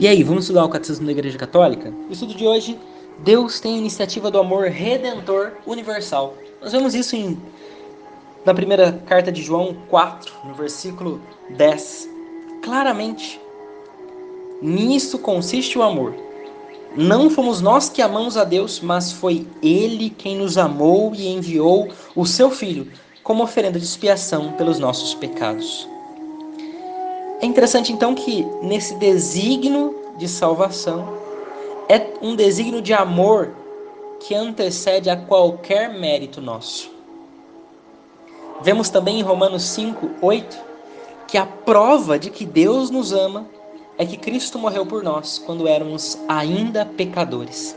E aí, vamos estudar o Catecismo da Igreja Católica? O estudo de hoje, Deus tem a iniciativa do amor redentor universal. Nós vemos isso em, na primeira carta de João 4, no versículo 10. Claramente, nisso consiste o amor. Não fomos nós que amamos a Deus, mas foi Ele quem nos amou e enviou o seu Filho como oferenda de expiação pelos nossos pecados. É interessante então que nesse desígnio de salvação é um desígnio de amor que antecede a qualquer mérito nosso. Vemos também em Romanos 5, 8, que a prova de que Deus nos ama é que Cristo morreu por nós quando éramos ainda pecadores.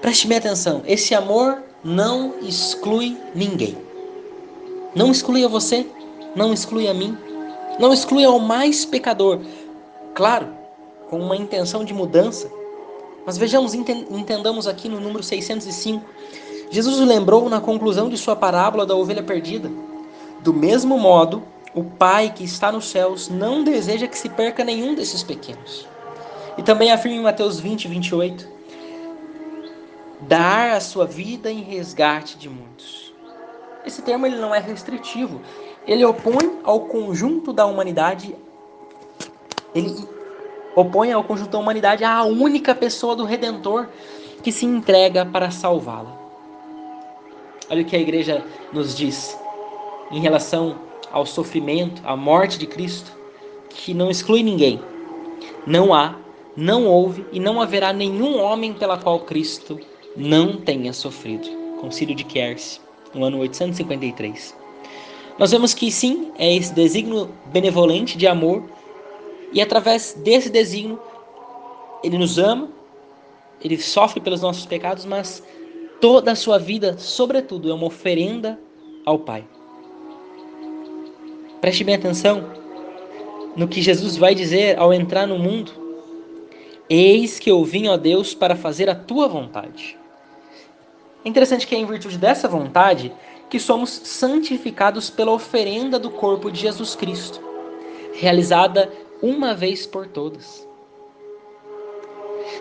Preste bem atenção, esse amor não exclui ninguém. Não exclui a você, não exclui a mim, não exclui ao mais pecador. Claro, com uma intenção de mudança. Mas vejamos, entendamos aqui no número 605. Jesus lembrou na conclusão de sua parábola da ovelha perdida. Do mesmo modo, o Pai que está nos céus não deseja que se perca nenhum desses pequenos. E também afirma em Mateus 20, 28, dar a sua vida em resgate de muitos. Esse termo ele não é restritivo, ele opõe ao conjunto da humanidade, ele opõe ao conjunto da humanidade a única pessoa do Redentor que se entrega para salvá-la. Olha o que a igreja nos diz em relação ao sofrimento, à morte de Cristo, que não exclui ninguém. Não há, não houve e não haverá nenhum homem pela qual Cristo não tenha sofrido. Concílio de Kers, no ano 853. Nós vemos que sim, é esse desígnio benevolente de amor, e através desse desígnio, ele nos ama, ele sofre pelos nossos pecados, mas toda a sua vida, sobretudo, é uma oferenda ao Pai. Preste bem atenção no que Jesus vai dizer ao entrar no mundo. Eis que eu vim, ó Deus, para fazer a tua vontade. É interessante que em virtude dessa vontade que somos santificados pela oferenda do corpo de Jesus Cristo, realizada uma vez por todas.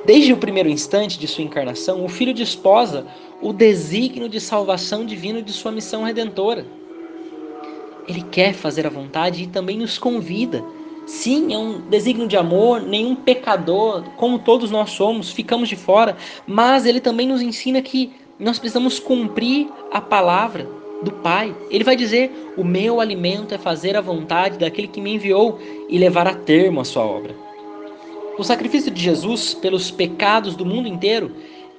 Desde o primeiro instante de sua encarnação, o Filho desposa o desígnio de salvação divino de sua missão redentora. Ele quer fazer a vontade e também nos convida. Sim, é um desígnio de amor, nenhum pecador, como todos nós somos, ficamos de fora, mas ele também nos ensina que nós precisamos cumprir a palavra do Pai. Ele vai dizer: O meu alimento é fazer a vontade daquele que me enviou e levar a termo a sua obra. O sacrifício de Jesus pelos pecados do mundo inteiro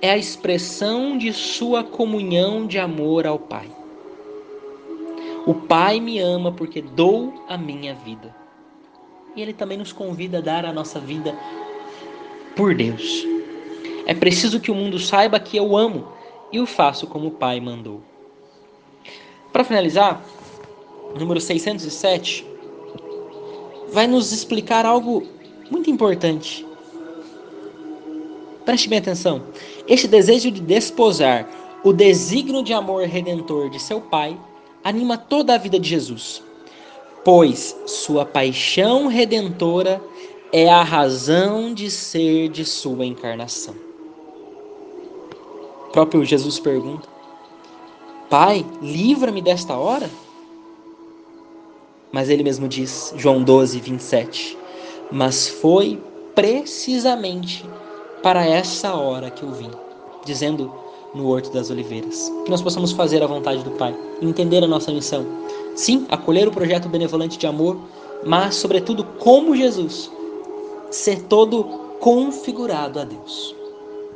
é a expressão de sua comunhão de amor ao Pai. O Pai me ama porque dou a minha vida. E Ele também nos convida a dar a nossa vida por Deus. É preciso que o mundo saiba que eu amo e o faço como o Pai mandou. Para finalizar, número 607 vai nos explicar algo muito importante. Preste bem atenção. Este desejo de desposar o desígnio de amor redentor de seu Pai anima toda a vida de Jesus, pois sua paixão redentora é a razão de ser de sua encarnação. O próprio Jesus pergunta: Pai, livra-me desta hora? Mas ele mesmo diz, João 12, 27, mas foi precisamente para essa hora que eu vim, dizendo no Horto das Oliveiras, que nós possamos fazer a vontade do Pai, entender a nossa missão. Sim, acolher o projeto benevolente de amor, mas, sobretudo, como Jesus, ser todo configurado a Deus.